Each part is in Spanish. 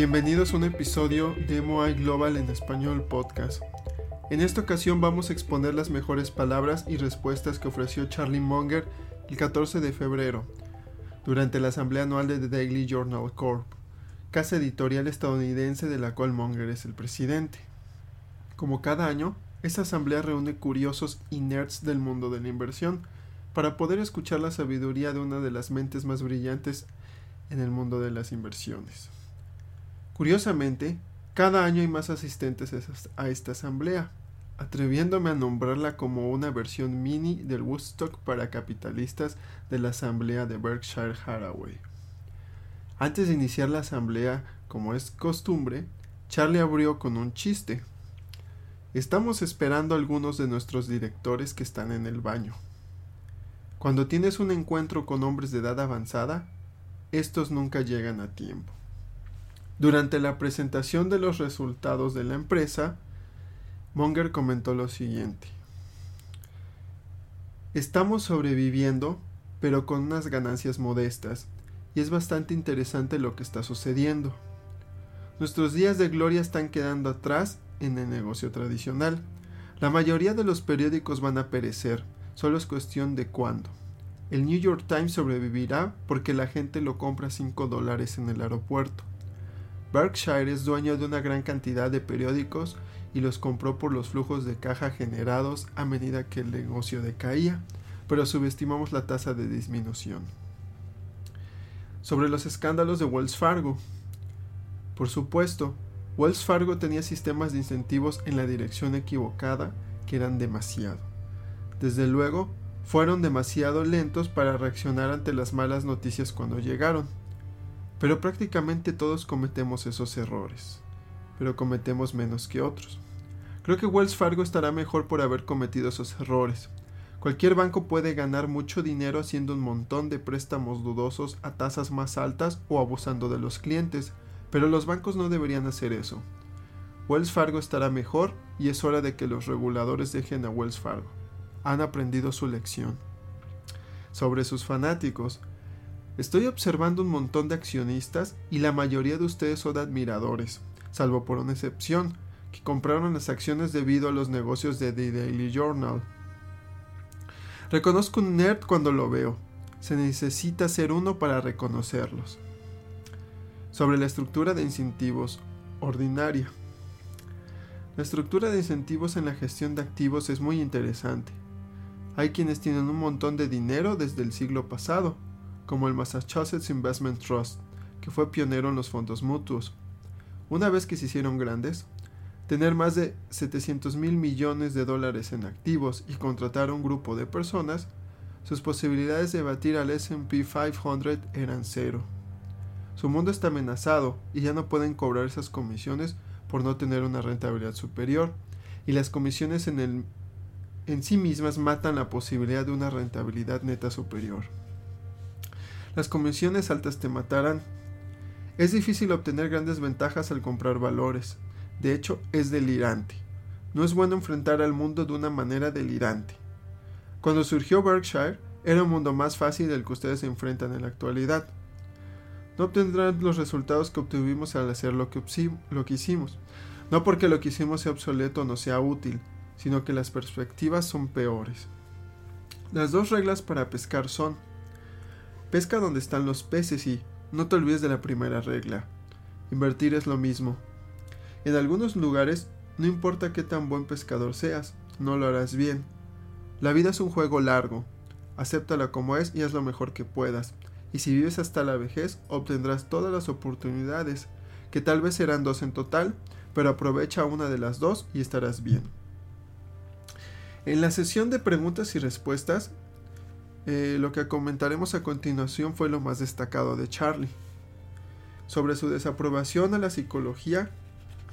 Bienvenidos a un episodio de MOI Global en Español Podcast. En esta ocasión vamos a exponer las mejores palabras y respuestas que ofreció Charlie Munger el 14 de febrero, durante la asamblea anual de The Daily Journal Corp, casa editorial estadounidense de la cual Munger es el presidente. Como cada año, esta asamblea reúne curiosos y nerds del mundo de la inversión para poder escuchar la sabiduría de una de las mentes más brillantes en el mundo de las inversiones. Curiosamente, cada año hay más asistentes a esta asamblea, atreviéndome a nombrarla como una versión mini del Woodstock para capitalistas de la asamblea de Berkshire Hathaway. Antes de iniciar la asamblea, como es costumbre, Charlie abrió con un chiste. Estamos esperando a algunos de nuestros directores que están en el baño. Cuando tienes un encuentro con hombres de edad avanzada, estos nunca llegan a tiempo. Durante la presentación de los resultados de la empresa, Munger comentó lo siguiente. Estamos sobreviviendo, pero con unas ganancias modestas, y es bastante interesante lo que está sucediendo. Nuestros días de gloria están quedando atrás en el negocio tradicional. La mayoría de los periódicos van a perecer, solo es cuestión de cuándo. El New York Times sobrevivirá porque la gente lo compra a 5 dólares en el aeropuerto. Berkshire es dueño de una gran cantidad de periódicos y los compró por los flujos de caja generados a medida que el negocio decaía, pero subestimamos la tasa de disminución. Sobre los escándalos de Wells Fargo. Por supuesto, Wells Fargo tenía sistemas de incentivos en la dirección equivocada que eran demasiado. Desde luego, fueron demasiado lentos para reaccionar ante las malas noticias cuando llegaron pero prácticamente todos cometemos esos errores, pero cometemos menos que otros. Creo que Wells Fargo estará mejor por haber cometido esos errores. Cualquier banco puede ganar mucho dinero haciendo un montón de préstamos dudosos a tasas más altas o abusando de los clientes, pero los bancos no deberían hacer eso. Wells Fargo estará mejor y es hora de que los reguladores dejen a Wells Fargo. Han aprendido su lección. Sobre sus fanáticos, Estoy observando un montón de accionistas y la mayoría de ustedes son admiradores, salvo por una excepción, que compraron las acciones debido a los negocios de The Daily Journal. Reconozco un nerd cuando lo veo. Se necesita ser uno para reconocerlos. Sobre la estructura de incentivos ordinaria. La estructura de incentivos en la gestión de activos es muy interesante. Hay quienes tienen un montón de dinero desde el siglo pasado como el Massachusetts Investment Trust, que fue pionero en los fondos mutuos. Una vez que se hicieron grandes, tener más de 700 mil millones de dólares en activos y contratar a un grupo de personas, sus posibilidades de batir al SP 500 eran cero. Su mundo está amenazado y ya no pueden cobrar esas comisiones por no tener una rentabilidad superior, y las comisiones en, el, en sí mismas matan la posibilidad de una rentabilidad neta superior las comisiones altas te matarán. Es difícil obtener grandes ventajas al comprar valores. De hecho, es delirante. No es bueno enfrentar al mundo de una manera delirante. Cuando surgió Berkshire, era un mundo más fácil del que ustedes se enfrentan en la actualidad. No obtendrán los resultados que obtuvimos al hacer lo que, lo que hicimos. No porque lo que hicimos sea obsoleto o no sea útil, sino que las perspectivas son peores. Las dos reglas para pescar son Pesca donde están los peces y no te olvides de la primera regla. Invertir es lo mismo. En algunos lugares, no importa qué tan buen pescador seas, no lo harás bien. La vida es un juego largo. Acéptala como es y haz lo mejor que puedas. Y si vives hasta la vejez, obtendrás todas las oportunidades, que tal vez serán dos en total, pero aprovecha una de las dos y estarás bien. En la sesión de preguntas y respuestas, eh, lo que comentaremos a continuación fue lo más destacado de Charlie, sobre su desaprobación a la psicología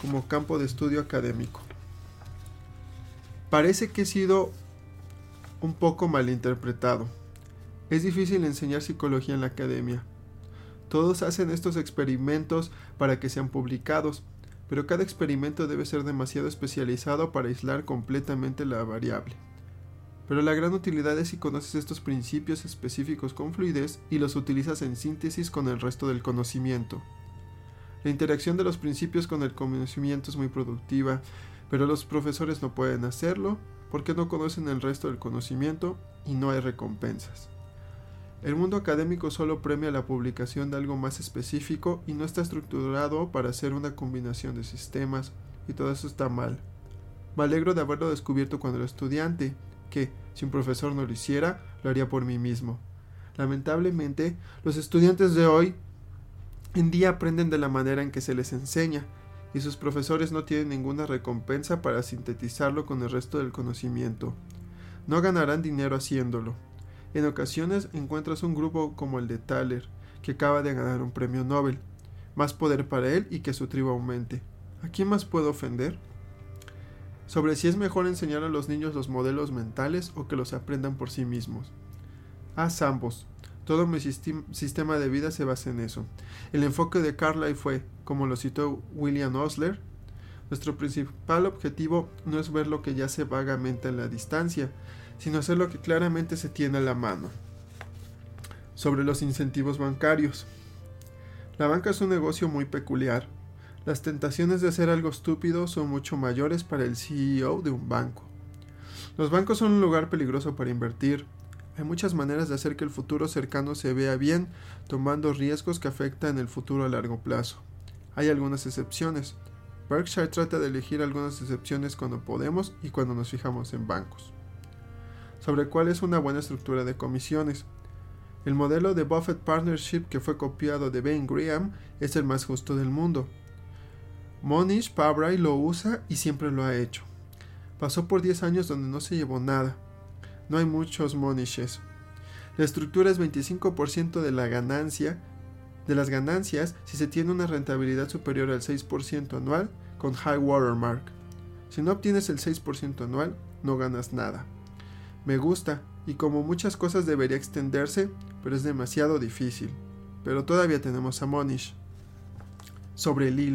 como campo de estudio académico. Parece que he sido un poco malinterpretado. Es difícil enseñar psicología en la academia. Todos hacen estos experimentos para que sean publicados, pero cada experimento debe ser demasiado especializado para aislar completamente la variable pero la gran utilidad es si conoces estos principios específicos con fluidez y los utilizas en síntesis con el resto del conocimiento. La interacción de los principios con el conocimiento es muy productiva, pero los profesores no pueden hacerlo porque no conocen el resto del conocimiento y no hay recompensas. El mundo académico solo premia la publicación de algo más específico y no está estructurado para hacer una combinación de sistemas, y todo eso está mal. Me alegro de haberlo descubierto cuando era estudiante, que, si un profesor no lo hiciera, lo haría por mí mismo. Lamentablemente, los estudiantes de hoy en día aprenden de la manera en que se les enseña, y sus profesores no tienen ninguna recompensa para sintetizarlo con el resto del conocimiento. No ganarán dinero haciéndolo. En ocasiones encuentras un grupo como el de Thaler, que acaba de ganar un premio Nobel. Más poder para él y que su tribu aumente. ¿A quién más puedo ofender? Sobre si es mejor enseñar a los niños los modelos mentales o que los aprendan por sí mismos. Haz ambos. Todo mi sistema de vida se basa en eso. El enfoque de Carlyle fue, como lo citó William Osler, nuestro principal objetivo no es ver lo que ya se vagamente en la distancia, sino hacer lo que claramente se tiene a la mano. Sobre los incentivos bancarios. La banca es un negocio muy peculiar. Las tentaciones de hacer algo estúpido son mucho mayores para el CEO de un banco. Los bancos son un lugar peligroso para invertir. Hay muchas maneras de hacer que el futuro cercano se vea bien, tomando riesgos que afectan el futuro a largo plazo. Hay algunas excepciones. Berkshire trata de elegir algunas excepciones cuando podemos y cuando nos fijamos en bancos sobre cuál es una buena estructura de comisiones. El modelo de Buffett Partnership que fue copiado de Bain Graham es el más justo del mundo. Monish Pabrai lo usa y siempre lo ha hecho. Pasó por 10 años donde no se llevó nada. No hay muchos Monishes. La estructura es 25% de la ganancia de las ganancias si se tiene una rentabilidad superior al 6% anual con high watermark. Si no obtienes el 6% anual, no ganas nada. Me gusta, y como muchas cosas debería extenderse, pero es demasiado difícil. Pero todavía tenemos a Monish. Sobre Li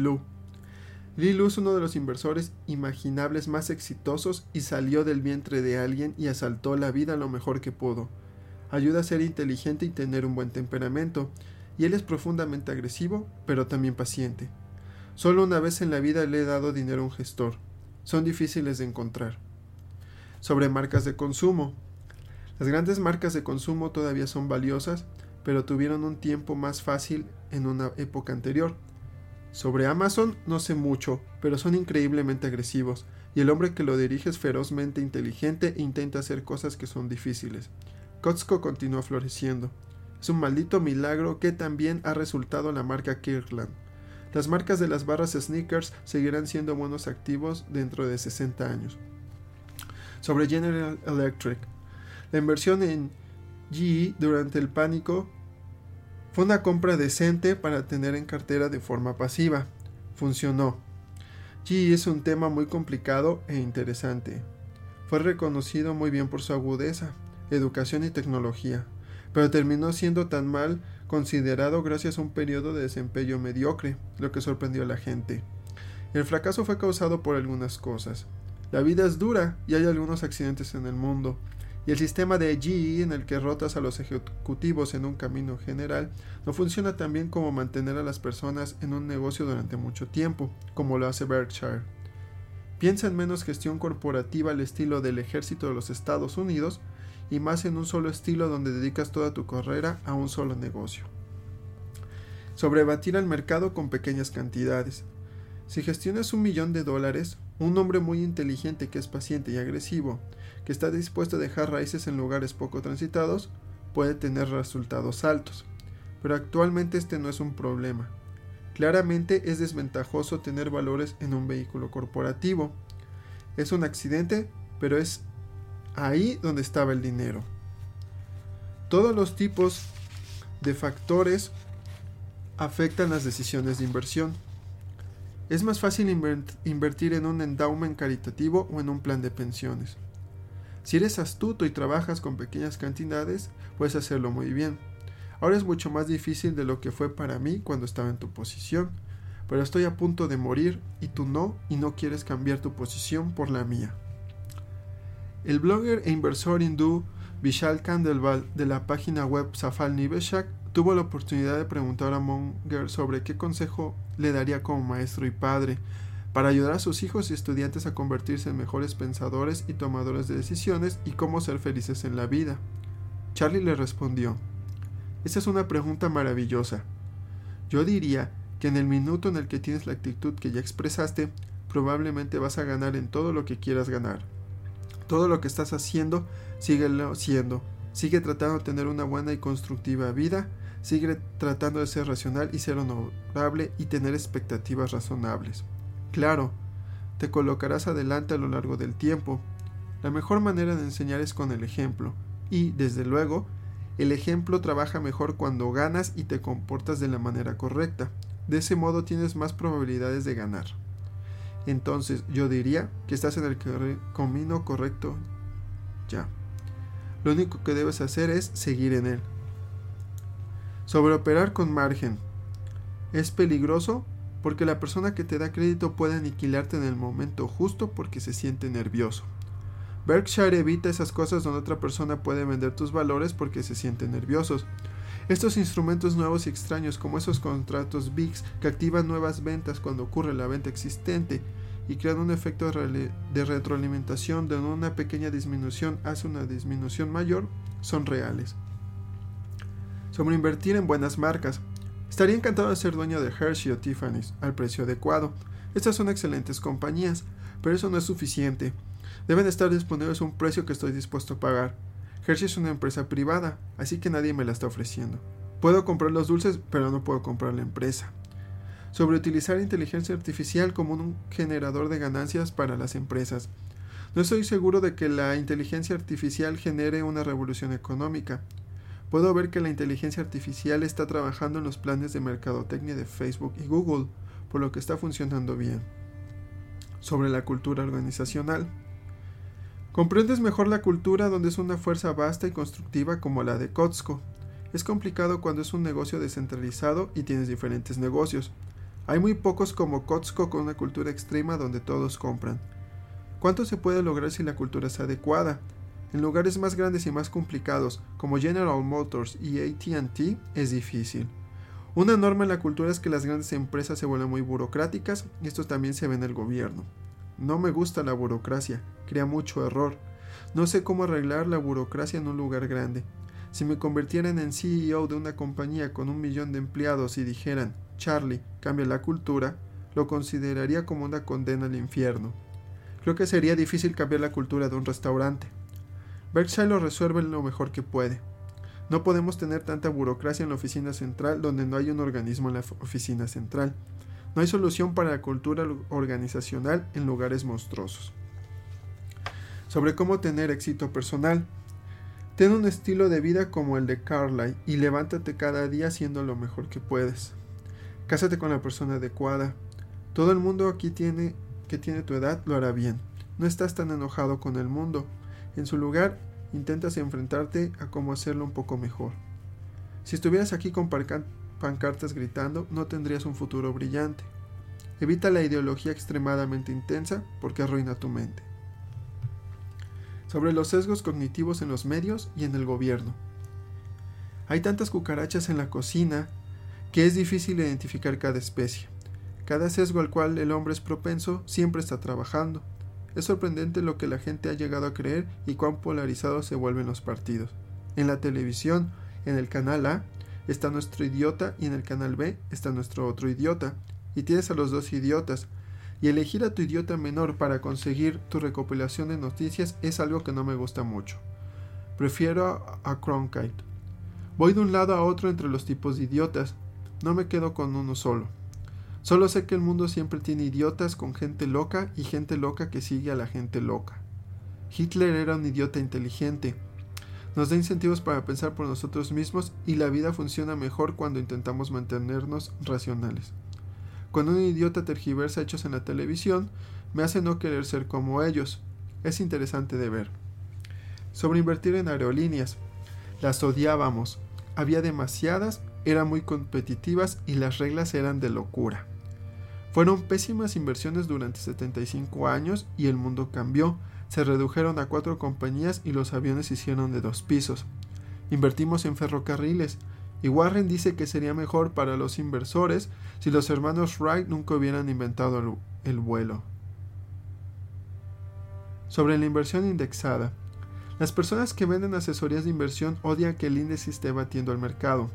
Lu. Li Lu es uno de los inversores imaginables más exitosos y salió del vientre de alguien y asaltó la vida lo mejor que pudo. Ayuda a ser inteligente y tener un buen temperamento, y él es profundamente agresivo, pero también paciente. Solo una vez en la vida le he dado dinero a un gestor. Son difíciles de encontrar sobre marcas de consumo. Las grandes marcas de consumo todavía son valiosas, pero tuvieron un tiempo más fácil en una época anterior. Sobre Amazon no sé mucho, pero son increíblemente agresivos, y el hombre que lo dirige es ferozmente inteligente e intenta hacer cosas que son difíciles. Costco continúa floreciendo. Es un maldito milagro que también ha resultado la marca Kirkland. Las marcas de las barras sneakers seguirán siendo buenos activos dentro de 60 años sobre General Electric. La inversión en GE durante el pánico fue una compra decente para tener en cartera de forma pasiva. Funcionó. GE es un tema muy complicado e interesante. Fue reconocido muy bien por su agudeza, educación y tecnología, pero terminó siendo tan mal considerado gracias a un periodo de desempeño mediocre, lo que sorprendió a la gente. El fracaso fue causado por algunas cosas. La vida es dura y hay algunos accidentes en el mundo. Y el sistema de GE en el que rotas a los ejecutivos en un camino general no funciona tan bien como mantener a las personas en un negocio durante mucho tiempo, como lo hace Berkshire. Piensa en menos gestión corporativa al estilo del ejército de los Estados Unidos y más en un solo estilo donde dedicas toda tu carrera a un solo negocio. Sobrebatir al mercado con pequeñas cantidades. Si gestionas un millón de dólares, un hombre muy inteligente que es paciente y agresivo, que está dispuesto a dejar raíces en lugares poco transitados, puede tener resultados altos. Pero actualmente este no es un problema. Claramente es desventajoso tener valores en un vehículo corporativo. Es un accidente, pero es ahí donde estaba el dinero. Todos los tipos de factores afectan las decisiones de inversión. Es más fácil invertir en un endowment caritativo o en un plan de pensiones. Si eres astuto y trabajas con pequeñas cantidades, puedes hacerlo muy bien. Ahora es mucho más difícil de lo que fue para mí cuando estaba en tu posición, pero estoy a punto de morir y tú no y no quieres cambiar tu posición por la mía. El blogger e inversor hindú Vishal Kandelwal de la página web Safal Niveshak tuvo la oportunidad de preguntar a Munger sobre qué consejo le daría como maestro y padre para ayudar a sus hijos y estudiantes a convertirse en mejores pensadores y tomadores de decisiones y cómo ser felices en la vida. Charlie le respondió, Esa es una pregunta maravillosa. Yo diría que en el minuto en el que tienes la actitud que ya expresaste, probablemente vas a ganar en todo lo que quieras ganar. Todo lo que estás haciendo, síguelo haciendo. Sigue tratando de tener una buena y constructiva vida. Sigue tratando de ser racional y ser honorable y tener expectativas razonables. Claro, te colocarás adelante a lo largo del tiempo. La mejor manera de enseñar es con el ejemplo. Y, desde luego, el ejemplo trabaja mejor cuando ganas y te comportas de la manera correcta. De ese modo tienes más probabilidades de ganar. Entonces yo diría que estás en el camino correcto ya. Lo único que debes hacer es seguir en él. Sobreoperar con margen. Es peligroso porque la persona que te da crédito puede aniquilarte en el momento justo porque se siente nervioso. Berkshire evita esas cosas donde otra persona puede vender tus valores porque se sienten nerviosos. Estos instrumentos nuevos y extraños como esos contratos VIX que activan nuevas ventas cuando ocurre la venta existente y crean un efecto de retroalimentación donde una pequeña disminución hace una disminución mayor, son reales. Sobre invertir en buenas marcas. Estaría encantado de ser dueño de Hershey o Tiffany's al precio adecuado. Estas son excelentes compañías, pero eso no es suficiente. Deben estar disponibles a un precio que estoy dispuesto a pagar. Hershey es una empresa privada, así que nadie me la está ofreciendo. Puedo comprar los dulces, pero no puedo comprar la empresa. Sobre utilizar inteligencia artificial como un generador de ganancias para las empresas. No estoy seguro de que la inteligencia artificial genere una revolución económica. Puedo ver que la inteligencia artificial está trabajando en los planes de mercadotecnia de Facebook y Google, por lo que está funcionando bien. Sobre la cultura organizacional. Comprendes mejor la cultura donde es una fuerza vasta y constructiva como la de Costco. Es complicado cuando es un negocio descentralizado y tienes diferentes negocios. Hay muy pocos como Costco con una cultura extrema donde todos compran. ¿Cuánto se puede lograr si la cultura es adecuada? En lugares más grandes y más complicados, como General Motors y ATT, es difícil. Una norma en la cultura es que las grandes empresas se vuelven muy burocráticas y esto también se ve en el gobierno. No me gusta la burocracia, crea mucho error. No sé cómo arreglar la burocracia en un lugar grande. Si me convirtieran en CEO de una compañía con un millón de empleados y dijeran, Charlie, cambia la cultura, lo consideraría como una condena al infierno. Creo que sería difícil cambiar la cultura de un restaurante. Berkshire lo resuelve lo mejor que puede. No podemos tener tanta burocracia en la oficina central donde no hay un organismo en la oficina central. No hay solución para la cultura organizacional en lugares monstruosos. Sobre cómo tener éxito personal. Ten un estilo de vida como el de Carlyle y levántate cada día haciendo lo mejor que puedes. Cásate con la persona adecuada. Todo el mundo aquí tiene que tiene tu edad lo hará bien. No estás tan enojado con el mundo. En su lugar, intentas enfrentarte a cómo hacerlo un poco mejor. Si estuvieras aquí con pancartas gritando, no tendrías un futuro brillante. Evita la ideología extremadamente intensa porque arruina tu mente. Sobre los sesgos cognitivos en los medios y en el gobierno. Hay tantas cucarachas en la cocina que es difícil identificar cada especie. Cada sesgo al cual el hombre es propenso siempre está trabajando. Es sorprendente lo que la gente ha llegado a creer y cuán polarizados se vuelven los partidos. En la televisión, en el canal A, está nuestro idiota y en el canal B está nuestro otro idiota. Y tienes a los dos idiotas. Y elegir a tu idiota menor para conseguir tu recopilación de noticias es algo que no me gusta mucho. Prefiero a Cronkite. Voy de un lado a otro entre los tipos de idiotas. No me quedo con uno solo. Solo sé que el mundo siempre tiene idiotas con gente loca y gente loca que sigue a la gente loca. Hitler era un idiota inteligente, nos da incentivos para pensar por nosotros mismos y la vida funciona mejor cuando intentamos mantenernos racionales. Cuando un idiota tergiversa hechos en la televisión, me hace no querer ser como ellos. Es interesante de ver. Sobre invertir en aerolíneas. Las odiábamos. Había demasiadas, eran muy competitivas y las reglas eran de locura. Fueron pésimas inversiones durante 75 años y el mundo cambió se redujeron a cuatro compañías y los aviones se hicieron de dos pisos. Invertimos en ferrocarriles Y Warren dice que sería mejor para los inversores si los hermanos Wright nunca hubieran inventado el, el vuelo. Sobre la inversión indexada. Las personas que venden asesorías de inversión odian que el índice esté batiendo al mercado.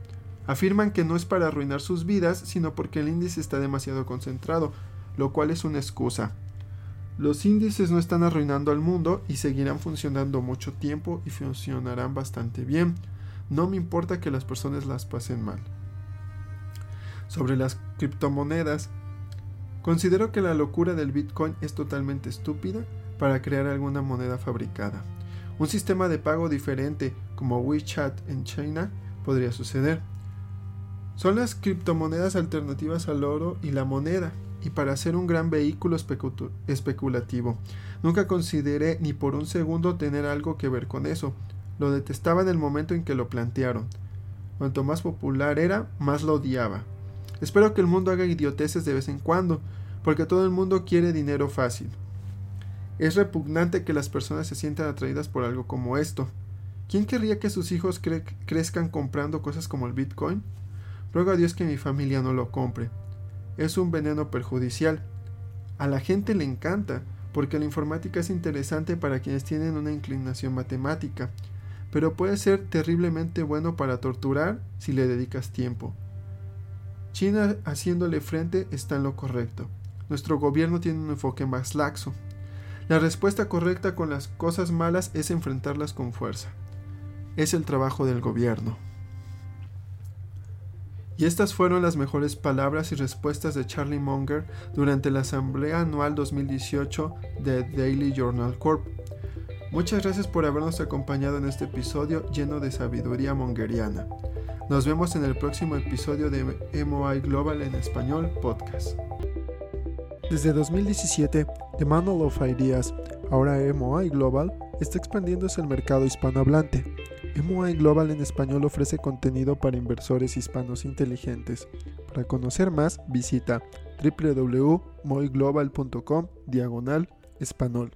Afirman que no es para arruinar sus vidas, sino porque el índice está demasiado concentrado, lo cual es una excusa. Los índices no están arruinando al mundo y seguirán funcionando mucho tiempo y funcionarán bastante bien. No me importa que las personas las pasen mal. Sobre las criptomonedas, considero que la locura del Bitcoin es totalmente estúpida para crear alguna moneda fabricada. Un sistema de pago diferente como WeChat en China podría suceder. Son las criptomonedas alternativas al oro y la moneda, y para ser un gran vehículo especulativo. Nunca consideré ni por un segundo tener algo que ver con eso. Lo detestaba en el momento en que lo plantearon. Cuanto más popular era, más lo odiaba. Espero que el mundo haga idioteces de vez en cuando, porque todo el mundo quiere dinero fácil. Es repugnante que las personas se sientan atraídas por algo como esto. ¿Quién querría que sus hijos crezcan comprando cosas como el Bitcoin? Ruego a Dios que mi familia no lo compre. Es un veneno perjudicial. A la gente le encanta, porque la informática es interesante para quienes tienen una inclinación matemática, pero puede ser terriblemente bueno para torturar si le dedicas tiempo. China haciéndole frente está en lo correcto. Nuestro gobierno tiene un enfoque más laxo. La respuesta correcta con las cosas malas es enfrentarlas con fuerza. Es el trabajo del gobierno. Y estas fueron las mejores palabras y respuestas de Charlie Munger durante la Asamblea Anual 2018 de Daily Journal Corp. Muchas gracias por habernos acompañado en este episodio lleno de sabiduría mongeriana. Nos vemos en el próximo episodio de MOI Global en Español Podcast. Desde 2017, The Manual of Ideas, ahora MOI Global, está expandiéndose al mercado hispanohablante. MOI Global en español ofrece contenido para inversores hispanos inteligentes. Para conocer más, visita www.moiglobal.com diagonal español.